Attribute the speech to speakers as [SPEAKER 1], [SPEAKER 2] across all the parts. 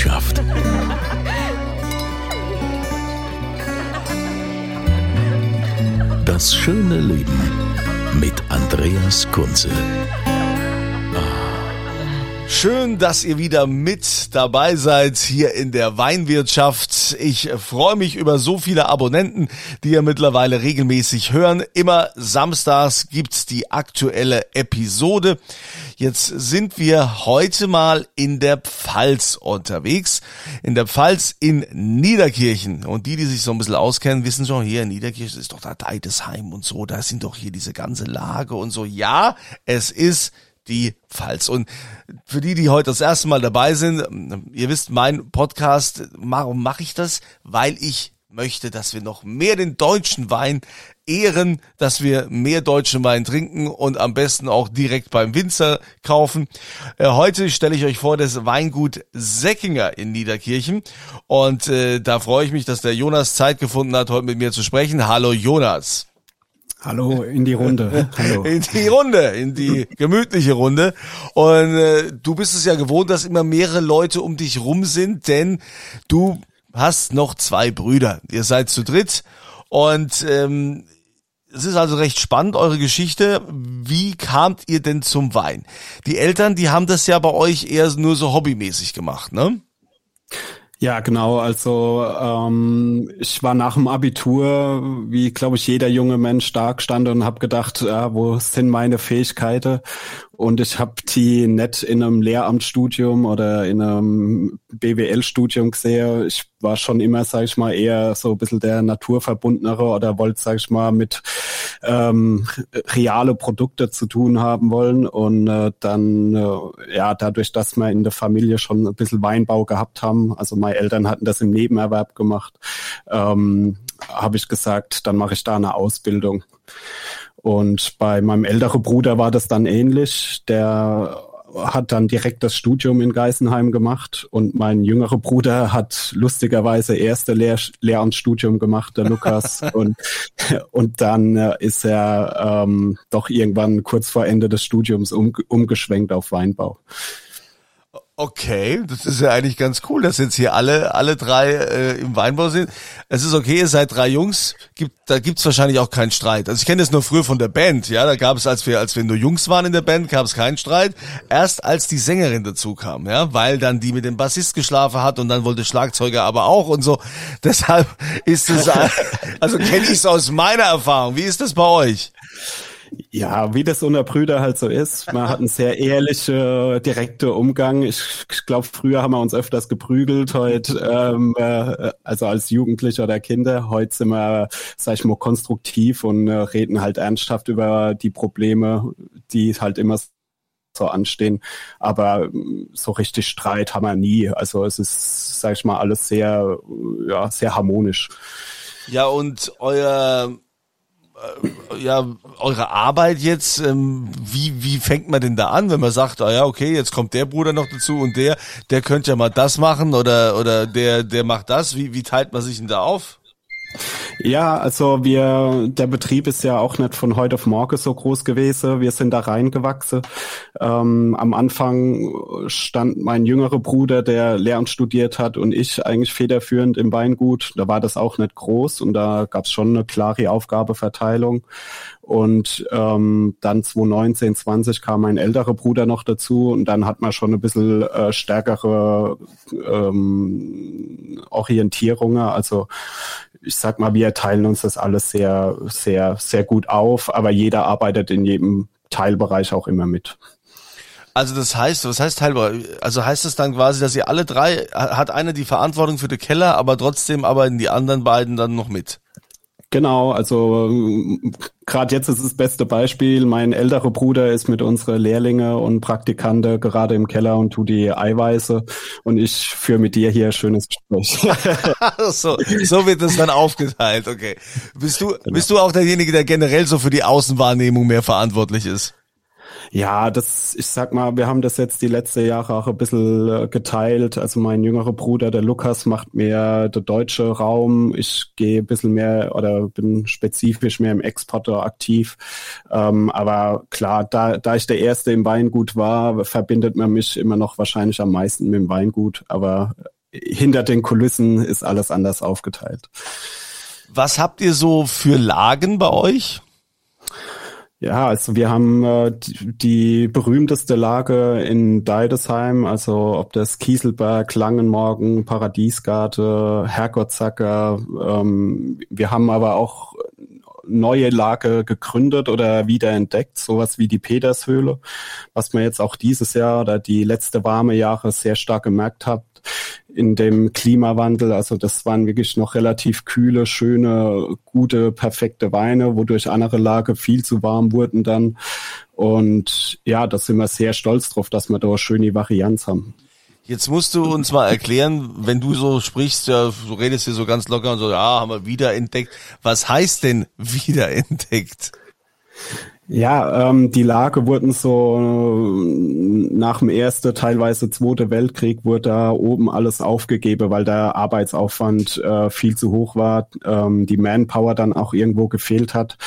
[SPEAKER 1] Weinwirtschaft. Das schöne Leben mit Andreas Kunze.
[SPEAKER 2] Schön, dass ihr wieder mit dabei seid hier in der Weinwirtschaft. Ich freue mich über so viele Abonnenten, die ihr mittlerweile regelmäßig hören. Immer samstags gibt's die aktuelle Episode. Jetzt sind wir heute mal in der Pfalz unterwegs. In der Pfalz in Niederkirchen. Und die, die sich so ein bisschen auskennen, wissen schon, hier in Niederkirchen ist doch da Deidesheim und so. Da sind doch hier diese ganze Lage und so. Ja, es ist die Pfalz. Und für die, die heute das erste Mal dabei sind, ihr wisst, mein Podcast, warum mache ich das? Weil ich möchte, dass wir noch mehr den deutschen Wein ehren, dass wir mehr deutschen Wein trinken und am besten auch direkt beim Winzer kaufen. Äh, heute stelle ich euch vor das Weingut Säckinger in Niederkirchen und äh, da freue ich mich, dass der Jonas Zeit gefunden hat, heute mit mir zu sprechen. Hallo Jonas.
[SPEAKER 3] Hallo in die Runde. Hallo.
[SPEAKER 2] In die Runde, in die gemütliche Runde. Und äh, du bist es ja gewohnt, dass immer mehrere Leute um dich rum sind, denn du hast noch zwei Brüder. Ihr seid zu dritt und ähm, es ist also recht spannend, eure Geschichte. Wie kamt ihr denn zum Wein? Die Eltern, die haben das ja bei euch eher nur so hobbymäßig gemacht, ne?
[SPEAKER 3] Ja, genau. Also ähm, ich war nach dem Abitur, wie glaube ich jeder junge Mensch, stark stand und habe gedacht, ja, wo sind meine Fähigkeiten? Und ich habe die nicht in einem Lehramtsstudium oder in einem BWL-Studium gesehen. Ich war schon immer, sage ich mal, eher so ein bisschen der naturverbundenere oder wollte, sage ich mal, mit ähm, reale Produkte zu tun haben wollen. Und äh, dann, äh, ja, dadurch, dass wir in der Familie schon ein bisschen Weinbau gehabt haben, also meine Eltern hatten das im Nebenerwerb gemacht, ähm, habe ich gesagt, dann mache ich da eine Ausbildung. Und bei meinem älteren Bruder war das dann ähnlich. Der hat dann direkt das Studium in Geisenheim gemacht und mein jüngerer Bruder hat lustigerweise erste Lehr Lehramtsstudium gemacht, der Lukas. und, und dann äh, ist er ähm, doch irgendwann kurz vor Ende des Studiums um, umgeschwenkt auf Weinbau.
[SPEAKER 2] Okay, das ist ja eigentlich ganz cool, dass jetzt hier alle alle drei äh, im Weinbau sind. Es ist okay, ihr seid drei Jungs, gibt, da gibt's wahrscheinlich auch keinen Streit. Also ich kenne das nur früher von der Band, ja, da gab es, als wir als wir nur Jungs waren in der Band, gab es keinen Streit. Erst als die Sängerin dazu kam, ja, weil dann die mit dem Bassist geschlafen hat und dann wollte Schlagzeuger aber auch und so. Deshalb ist es, also kenne ich es aus meiner Erfahrung. Wie ist das bei euch?
[SPEAKER 3] Ja, wie das unter Brüder halt so ist. Man hat einen sehr ehrlichen, direkten Umgang. Ich, ich glaube, früher haben wir uns öfters geprügelt, heute, ähm, äh, also als Jugendliche oder Kinder. Heute sind wir, sag ich mal, konstruktiv und äh, reden halt ernsthaft über die Probleme, die halt immer so anstehen. Aber mm, so richtig Streit haben wir nie. Also es ist, sag ich mal, alles sehr, ja, sehr harmonisch.
[SPEAKER 2] Ja, und euer ja, eure Arbeit jetzt, ähm, wie, wie fängt man denn da an, wenn man sagt, ah ja, okay, jetzt kommt der Bruder noch dazu und der, der könnte ja mal das machen oder, oder der, der macht das, wie, wie teilt man sich denn da auf?
[SPEAKER 3] Ja, also wir, der Betrieb ist ja auch nicht von heute auf morgen so groß gewesen. Wir sind da reingewachsen. Ähm, am Anfang stand mein jüngerer Bruder, der Lehramt studiert hat, und ich eigentlich federführend im Weingut. Da war das auch nicht groß und da gab es schon eine klare Aufgabeverteilung. Und ähm, dann 2019, 20 kam mein älterer Bruder noch dazu und dann hat man schon ein bisschen äh, stärkere ähm, Orientierungen. Also ich sag mal, wir teilen uns das alles sehr, sehr, sehr gut auf, aber jeder arbeitet in jedem Teilbereich auch immer mit.
[SPEAKER 2] Also das heißt, was heißt Teilbereich? Also heißt es dann quasi, dass ihr alle drei, hat einer die Verantwortung für den Keller, aber trotzdem arbeiten die anderen beiden dann noch mit?
[SPEAKER 3] Genau, also gerade jetzt ist das beste Beispiel. Mein älterer Bruder ist mit unseren Lehrlinge und Praktikante gerade im Keller und tut die Eiweiße und ich führe mit dir hier ein schönes Gespräch.
[SPEAKER 2] so, so wird es dann aufgeteilt, okay. Bist du, genau. bist du auch derjenige, der generell so für die Außenwahrnehmung mehr verantwortlich ist?
[SPEAKER 3] Ja, das, ich sag mal, wir haben das jetzt die letzten Jahre auch ein bisschen äh, geteilt. Also mein jüngerer Bruder, der Lukas, macht mehr der deutsche Raum. Ich gehe ein bisschen mehr oder bin spezifisch mehr im Exporter aktiv. Ähm, aber klar, da, da ich der Erste im Weingut war, verbindet man mich immer noch wahrscheinlich am meisten mit dem Weingut. Aber hinter den Kulissen ist alles anders aufgeteilt.
[SPEAKER 2] Was habt ihr so für Lagen bei euch?
[SPEAKER 3] Ja, also wir haben äh, die, berühmteste Lage in Deidesheim, also ob das Kieselberg, Langenmorgen, Paradiesgarte, Herrgottsacker. Ähm, wir haben aber auch neue Lage gegründet oder wiederentdeckt, sowas wie die Petershöhle, was man jetzt auch dieses Jahr oder die letzte warme Jahre sehr stark gemerkt hat, in dem Klimawandel. Also das waren wirklich noch relativ kühle, schöne, gute, perfekte Weine, wodurch andere Lage viel zu warm wurden dann. Und ja, da sind wir sehr stolz drauf, dass wir da eine schöne Varianz haben.
[SPEAKER 2] Jetzt musst du uns mal erklären, wenn du so sprichst, ja, du redest hier so ganz locker und so, ja, haben wir wiederentdeckt. Was heißt denn wiederentdeckt?
[SPEAKER 3] Ja, ähm, die Lage wurden so nach dem ersten, teilweise zweiten Weltkrieg wurde da oben alles aufgegeben, weil der Arbeitsaufwand äh, viel zu hoch war, ähm, die Manpower dann auch irgendwo gefehlt hat.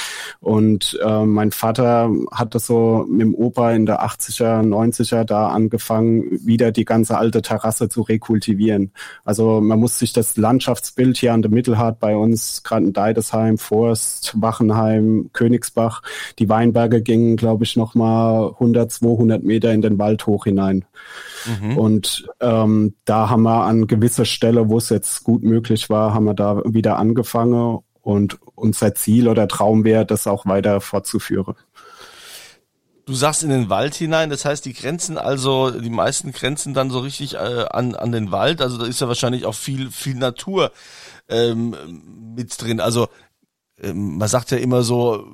[SPEAKER 3] Und äh, mein Vater hat das so mit dem Opa in der 80er, 90er da angefangen, wieder die ganze alte Terrasse zu rekultivieren. Also man muss sich das Landschaftsbild hier an der Mittelhart bei uns, gerade in Deidesheim, Forst, Wachenheim, Königsbach, die Wein Weinberge gingen, glaube ich, noch mal 100, 200 Meter in den Wald hoch hinein. Mhm. Und ähm, da haben wir an gewisser Stelle, wo es jetzt gut möglich war, haben wir da wieder angefangen und unser Ziel oder Traum wäre, das auch weiter fortzuführen.
[SPEAKER 2] Du sagst in den Wald hinein, das heißt, die Grenzen also, die meisten Grenzen dann so richtig äh, an, an den Wald, also da ist ja wahrscheinlich auch viel, viel Natur ähm, mit drin. Also ähm, man sagt ja immer so,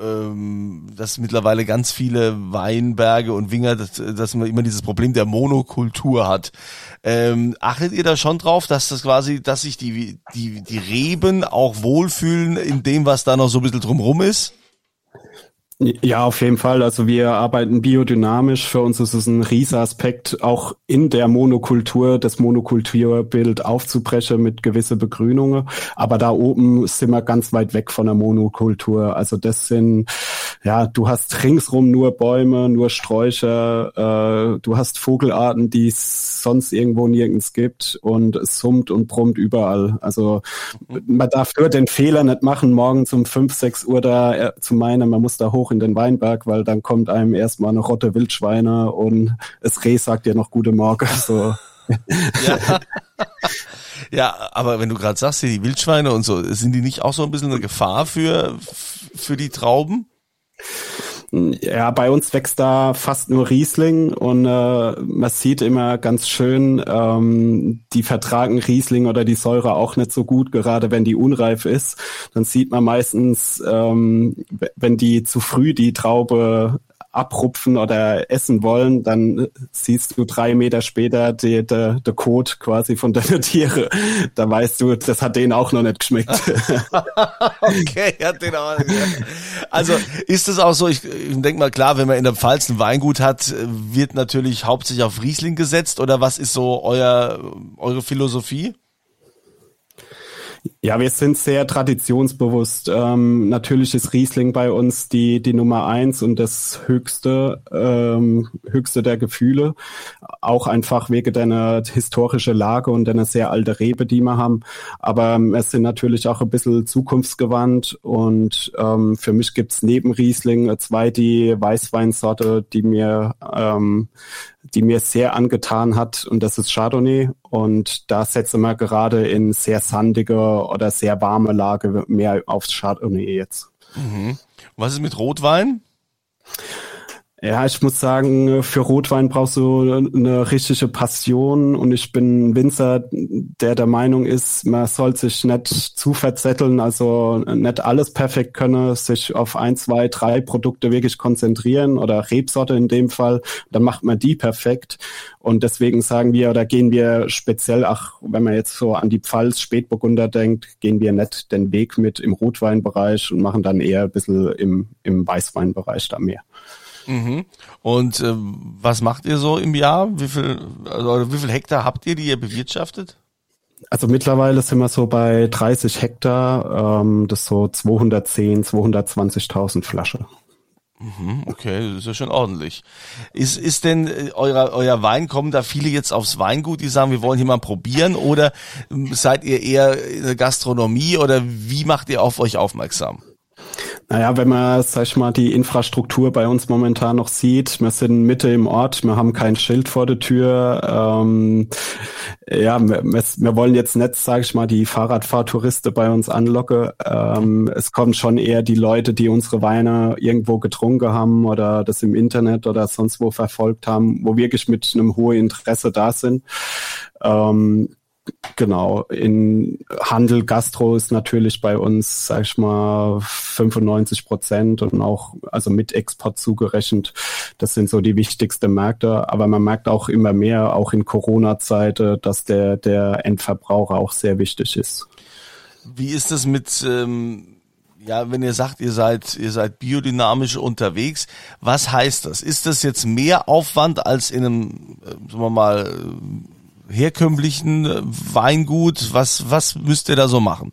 [SPEAKER 2] ähm, dass mittlerweile ganz viele Weinberge und Winger, dass, dass man immer dieses Problem der Monokultur hat. Ähm, achtet ihr da schon drauf, dass das quasi, dass sich die, die, die Reben auch wohlfühlen in dem, was da noch so ein bisschen drumrum ist?
[SPEAKER 3] Ja, auf jeden Fall. Also wir arbeiten biodynamisch. Für uns ist es ein Riesenaspekt, auch in der Monokultur das Monokulturbild aufzubrechen mit gewisse Begrünungen. Aber da oben sind wir ganz weit weg von der Monokultur. Also das sind, ja, du hast ringsrum nur Bäume, nur Sträucher, äh, du hast Vogelarten, die es sonst irgendwo nirgends gibt und es summt und brummt überall. Also man darf nur den Fehler nicht machen, morgens um fünf, sechs Uhr da äh, zu meinen, man muss da hoch in den Weinberg, weil dann kommt einem erstmal eine Rotte Wildschweine und es Reh sagt dir noch gute Morgen. So.
[SPEAKER 2] Ja. ja, aber wenn du gerade sagst, die Wildschweine und so, sind die nicht auch so ein bisschen eine Gefahr für, für die Trauben?
[SPEAKER 3] Ja, bei uns wächst da fast nur Riesling und äh, man sieht immer ganz schön, ähm, die vertragen Riesling oder die Säure auch nicht so gut, gerade wenn die unreif ist. Dann sieht man meistens, ähm, wenn die zu früh die Traube abrupfen oder essen wollen, dann siehst du drei Meter später der de, de Code quasi von deiner Tiere. Da weißt du, das hat denen auch noch nicht geschmeckt.
[SPEAKER 2] okay, hat den auch nicht Also ist es auch so, ich, ich denke mal klar, wenn man in der Pfalz ein Weingut hat, wird natürlich hauptsächlich auf Riesling gesetzt oder was ist so euer, eure Philosophie?
[SPEAKER 3] Ja, wir sind sehr traditionsbewusst. Ähm, natürlich ist Riesling bei uns die, die Nummer eins und das höchste, ähm, höchste der Gefühle. Auch einfach wegen deiner historischen Lage und deiner sehr alte Rebe, die wir haben. Aber ähm, es sind natürlich auch ein bisschen zukunftsgewandt und ähm, für mich gibt's neben Riesling zwei die Weißweinsorte, die mir ähm, die mir sehr angetan hat und das ist Chardonnay und da setzen wir gerade in sehr sandige oder sehr warme Lage mehr aufs Chardonnay jetzt.
[SPEAKER 2] Mhm. Was ist mit Rotwein?
[SPEAKER 3] Ja, ich muss sagen, für Rotwein brauchst du eine richtige Passion und ich bin ein Winzer, der der Meinung ist, man soll sich nicht zu verzetteln, also nicht alles perfekt können, sich auf ein, zwei, drei Produkte wirklich konzentrieren oder Rebsorte in dem Fall, dann macht man die perfekt und deswegen sagen wir oder gehen wir speziell, ach, wenn man jetzt so an die Pfalz Spätburgunder denkt, gehen wir nicht den Weg mit im Rotweinbereich und machen dann eher ein bisschen im, im Weißweinbereich da mehr.
[SPEAKER 2] Mhm. Und äh, was macht ihr so im Jahr? Wie viel, also, wie viel Hektar habt ihr, die ihr bewirtschaftet?
[SPEAKER 3] Also mittlerweile sind wir so bei 30 Hektar, ähm, das so 210, 220.000 Flasche.
[SPEAKER 2] Mhm, okay, das ist ja schon ordentlich. Ist, ist denn äh, euer, euer Wein, kommen da viele jetzt aufs Weingut, die sagen, wir wollen hier mal probieren oder ähm, seid ihr eher in der Gastronomie oder wie macht ihr auf euch aufmerksam?
[SPEAKER 3] Naja, wenn man, sag ich mal, die Infrastruktur bei uns momentan noch sieht, wir sind Mitte im Ort, wir haben kein Schild vor der Tür. Ähm, ja, wir, wir wollen jetzt nicht, sag ich mal, die Fahrradfahrtouristen bei uns anlocken. Ähm, es kommen schon eher die Leute, die unsere Weine irgendwo getrunken haben oder das im Internet oder sonst wo verfolgt haben, wo wirklich mit einem hohen Interesse da sind. Ähm, Genau, in Handel, Gastro ist natürlich bei uns, sag ich mal, 95 Prozent und auch, also mit Export zugerechnet. Das sind so die wichtigsten Märkte. Aber man merkt auch immer mehr, auch in Corona-Zeit, dass der, der Endverbraucher auch sehr wichtig ist.
[SPEAKER 2] Wie ist es mit, ähm, ja, wenn ihr sagt, ihr seid, ihr seid biodynamisch unterwegs, was heißt das? Ist das jetzt mehr Aufwand als in einem, äh, sagen wir mal, herkömmlichen äh, Weingut? Was, was müsst ihr da so machen?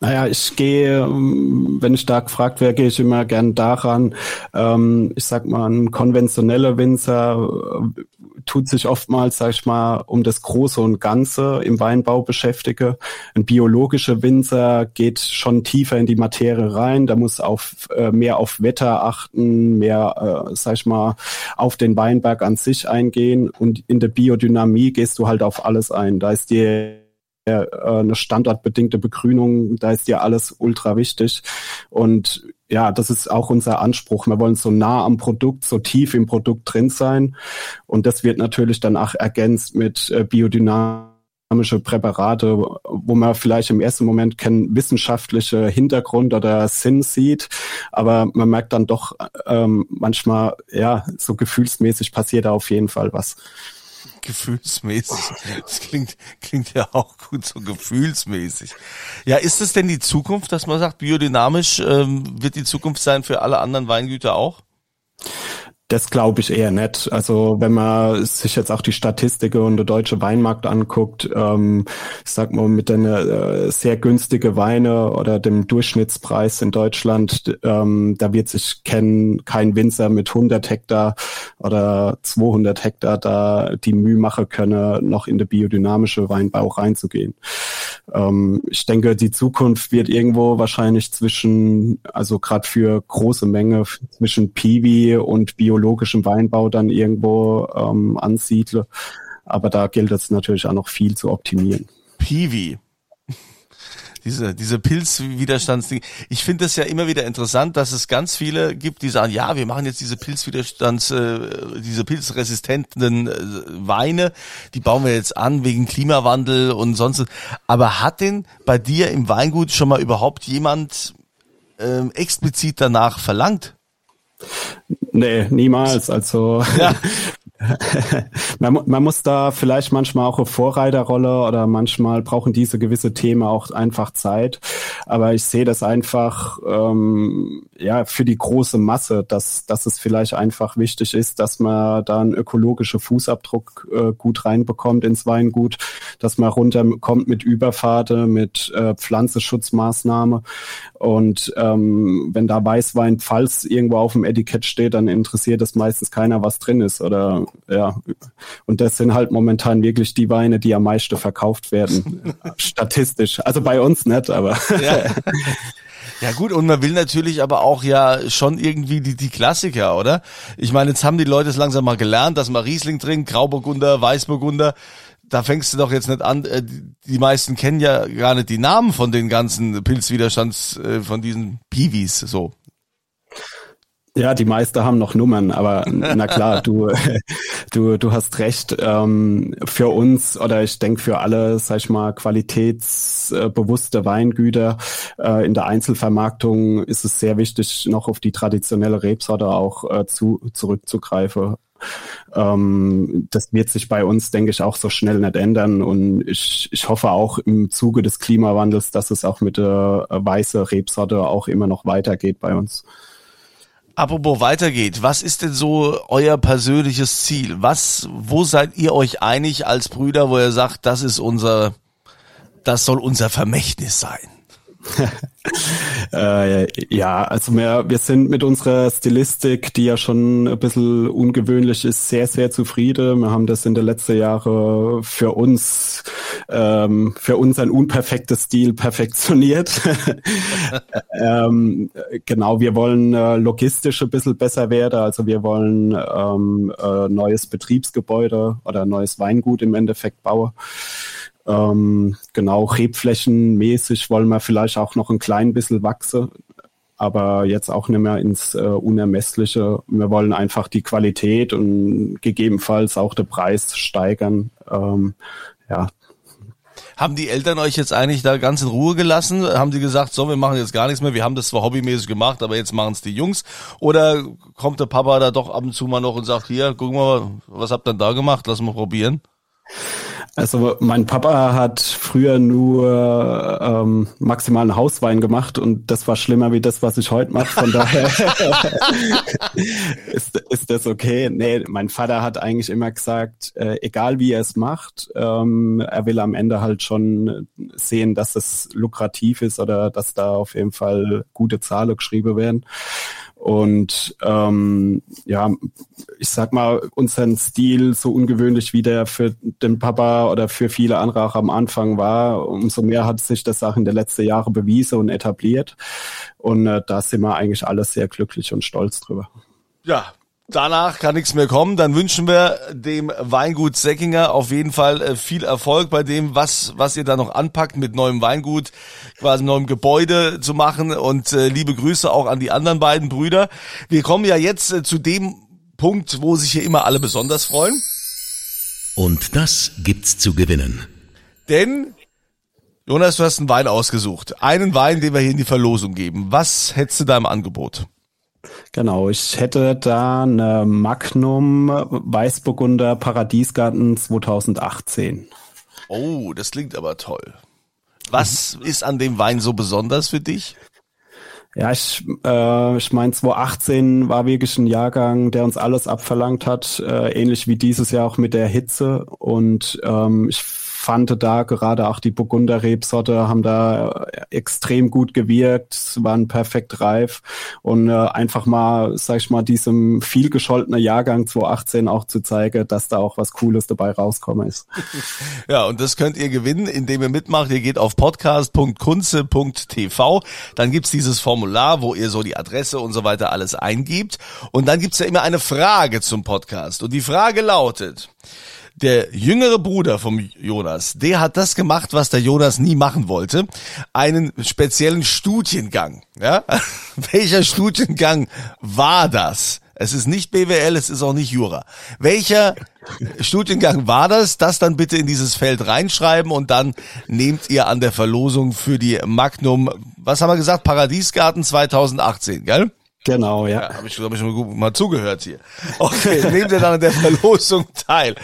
[SPEAKER 3] Naja, ich gehe, ähm, wenn ich da gefragt werde, gehe ich immer gern daran. Ähm, ich sag mal, ein konventioneller Winzer äh, tut sich oftmals, sag ich mal, um das Große und Ganze im Weinbau beschäftige. Ein biologischer Winzer geht schon tiefer in die Materie rein. Da muss auf äh, mehr auf Wetter achten, mehr, äh, sag ich mal, auf den Weinberg an sich eingehen. Und in der Biodynamie gehst du halt auf alles ein. Da ist dir eine standortbedingte Begrünung, da ist ja alles ultra wichtig. Und ja, das ist auch unser Anspruch. Wir wollen so nah am Produkt, so tief im Produkt drin sein. Und das wird natürlich dann auch ergänzt mit äh, biodynamische Präparate, wo man vielleicht im ersten Moment keinen wissenschaftlichen Hintergrund oder Sinn sieht, aber man merkt dann doch ähm, manchmal, ja, so gefühlsmäßig passiert da auf jeden Fall was
[SPEAKER 2] gefühlsmäßig. Das klingt, klingt ja auch gut, so gefühlsmäßig. Ja, ist es denn die Zukunft, dass man sagt, biodynamisch ähm, wird die Zukunft sein für alle anderen Weingüter auch?
[SPEAKER 3] Das glaube ich eher nicht. Also wenn man sich jetzt auch die Statistiken und der deutsche Weinmarkt anguckt, ähm, ich sag mal mit einer äh, sehr günstige Weine oder dem Durchschnittspreis in Deutschland, ähm, da wird sich kein, kein Winzer mit 100 Hektar oder 200 Hektar da die Mühe machen können, noch in der biodynamische Weinbau reinzugehen. Ähm, ich denke, die Zukunft wird irgendwo wahrscheinlich zwischen, also gerade für große Menge zwischen Piwi und Bio biologischem Weinbau dann irgendwo ähm, ansiedle. Aber da gilt es natürlich auch noch viel zu optimieren.
[SPEAKER 2] Piwi. Diese, diese Pilzwiderstandsding. Ich finde es ja immer wieder interessant, dass es ganz viele gibt, die sagen, ja, wir machen jetzt diese Pilzwiderstands, äh, diese pilzresistenten äh, Weine, die bauen wir jetzt an wegen Klimawandel und sonst. Aber hat denn bei dir im Weingut schon mal überhaupt jemand ähm, explizit danach verlangt?
[SPEAKER 3] Nee, niemals. Also ja. man, man, muss da vielleicht manchmal auch eine Vorreiterrolle oder manchmal brauchen diese gewisse Themen auch einfach Zeit. Aber ich sehe das einfach ähm, ja für die große Masse, dass, dass es vielleicht einfach wichtig ist, dass man da einen ökologischen Fußabdruck äh, gut reinbekommt ins Weingut, dass man runterkommt mit Überfahrte, mit äh, Pflanzenschutzmaßnahme. Und ähm, wenn da Weißwein Pfalz irgendwo auf dem Etikett steht, dann interessiert es meistens keiner, was drin ist. Oder ja, und das sind halt momentan wirklich die Weine, die am meisten verkauft werden. Statistisch. Also bei uns nicht, aber.
[SPEAKER 2] Ja. Ja gut, und man will natürlich aber auch ja schon irgendwie die, die Klassiker, oder? Ich meine, jetzt haben die Leute es langsam mal gelernt, dass man Riesling trinkt, Grauburgunder, Weißburgunder. Da fängst du doch jetzt nicht an, äh, die meisten kennen ja gar nicht die Namen von den ganzen Pilzwiderstands, äh, von diesen Piwis, so.
[SPEAKER 3] Ja, die meisten haben noch Nummern, aber na klar, du, du, du hast recht. Ähm, für uns oder ich denke für alle, sag ich mal, qualitätsbewusste Weingüter äh, in der Einzelvermarktung ist es sehr wichtig, noch auf die traditionelle Rebsorte auch äh, zu, zurückzugreifen. Ähm, das wird sich bei uns, denke ich, auch so schnell nicht ändern. Und ich, ich hoffe auch im Zuge des Klimawandels, dass es auch mit der äh, weiße Rebsorte auch immer noch weitergeht bei uns.
[SPEAKER 2] Apropos weitergeht, was ist denn so euer persönliches Ziel? Was, wo seid ihr euch einig als Brüder, wo ihr sagt, das ist unser, das soll unser Vermächtnis sein?
[SPEAKER 3] äh, ja, also wir, wir sind mit unserer Stilistik, die ja schon ein bisschen ungewöhnlich ist, sehr, sehr zufrieden. Wir haben das in den letzten Jahren für uns, ähm, für uns ein unperfektes Stil perfektioniert. ähm, genau, wir wollen äh, logistisch ein bisschen besser werden. Also wir wollen ähm, äh, neues Betriebsgebäude oder neues Weingut im Endeffekt bauen. Ähm, genau, rebflächenmäßig wollen wir vielleicht auch noch ein klein bisschen wachsen, aber jetzt auch nicht mehr ins äh, Unermessliche. Wir wollen einfach die Qualität und gegebenenfalls auch den Preis steigern. Ähm, ja,
[SPEAKER 2] haben die Eltern euch jetzt eigentlich da ganz in Ruhe gelassen? Haben die gesagt, so, wir machen jetzt gar nichts mehr, wir haben das zwar hobbymäßig gemacht, aber jetzt machen es die Jungs? Oder kommt der Papa da doch ab und zu mal noch und sagt, hier, guck mal, was habt ihr denn da gemacht, lass mal probieren?
[SPEAKER 3] Also mein Papa hat früher nur ähm, maximalen Hauswein gemacht und das war schlimmer wie das, was ich heute mache. Von daher ist, ist das okay. Nee, mein Vater hat eigentlich immer gesagt, äh, egal wie er es macht, ähm, er will am Ende halt schon sehen, dass es lukrativ ist oder dass da auf jeden Fall gute Zahlen geschrieben werden. Und ähm, ja, ich sag mal, unseren Stil, so ungewöhnlich wie der für den Papa oder für viele andere auch am Anfang war, umso mehr hat sich das auch in den letzten Jahren bewiesen und etabliert. Und äh, da sind wir eigentlich alle sehr glücklich und stolz drüber.
[SPEAKER 2] Ja, Danach kann nichts mehr kommen. Dann wünschen wir dem Weingut Säckinger auf jeden Fall äh, viel Erfolg bei dem, was, was ihr da noch anpackt, mit neuem Weingut, quasi neuem Gebäude zu machen. Und äh, liebe Grüße auch an die anderen beiden Brüder. Wir kommen ja jetzt äh, zu dem Punkt, wo sich hier immer alle besonders freuen.
[SPEAKER 1] Und das gibt's zu gewinnen.
[SPEAKER 2] Denn Jonas, du hast einen Wein ausgesucht. Einen Wein, den wir hier in die Verlosung geben. Was hättest du da im Angebot?
[SPEAKER 3] Genau, ich hätte da eine Magnum Weißburgunder Paradiesgarten 2018.
[SPEAKER 2] Oh, das klingt aber toll. Was mhm. ist an dem Wein so besonders für dich?
[SPEAKER 3] Ja, ich, äh, ich meine, 2018 war wirklich ein Jahrgang, der uns alles abverlangt hat, äh, ähnlich wie dieses Jahr auch mit der Hitze. Und ähm, ich fand da gerade auch die Burgunder Rebsorte haben da extrem gut gewirkt, waren perfekt reif und äh, einfach mal, sag ich mal, diesem viel gescholtenen Jahrgang 2018 auch zu zeigen, dass da auch was Cooles dabei rauskommen ist.
[SPEAKER 2] Ja, und das könnt ihr gewinnen, indem ihr mitmacht. Ihr geht auf podcast.kunze.tv, dann gibt's dieses Formular, wo ihr so die Adresse und so weiter alles eingibt und dann gibt's ja immer eine Frage zum Podcast und die Frage lautet, der jüngere Bruder vom Jonas, der hat das gemacht, was der Jonas nie machen wollte. Einen speziellen Studiengang. Ja? Welcher Studiengang war das? Es ist nicht BWL, es ist auch nicht Jura. Welcher Studiengang war das? Das dann bitte in dieses Feld reinschreiben und dann nehmt ihr an der Verlosung für die Magnum, was haben wir gesagt, Paradiesgarten 2018, gell?
[SPEAKER 3] Genau, ja.
[SPEAKER 2] ja Habe ich, hab ich mal, gut, mal zugehört hier. Okay, nehmt ihr dann an der Verlosung teil.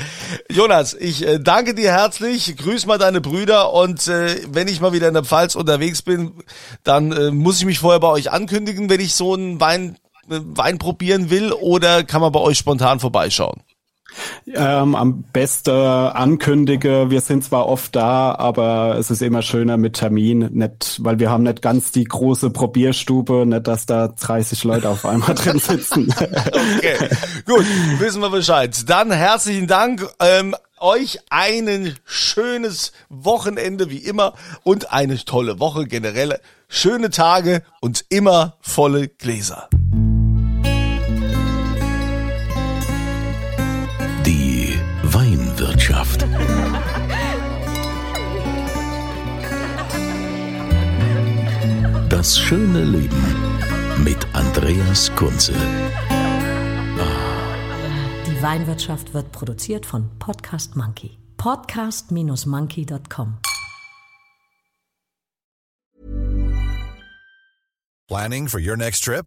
[SPEAKER 2] Jonas, ich äh, danke dir herzlich, grüß mal deine Brüder und äh, wenn ich mal wieder in der Pfalz unterwegs bin, dann äh, muss ich mich vorher bei euch ankündigen, wenn ich so einen Wein, äh, Wein probieren will oder kann man bei euch spontan vorbeischauen?
[SPEAKER 3] Ähm, am besten ankündige, wir sind zwar oft da, aber es ist immer schöner mit Termin, nicht, weil wir haben nicht ganz die große Probierstube, nicht, dass da 30 Leute auf einmal drin sitzen.
[SPEAKER 2] okay, gut, wissen wir Bescheid. Dann herzlichen Dank. Ähm, euch ein schönes Wochenende wie immer und eine tolle Woche generell. Schöne Tage und immer volle Gläser.
[SPEAKER 1] Weinwirtschaft. Das schöne Leben mit Andreas Kunze.
[SPEAKER 4] Die Weinwirtschaft wird produziert von Podcast Monkey. Podcast-monkey.com.
[SPEAKER 5] Planning for your next trip?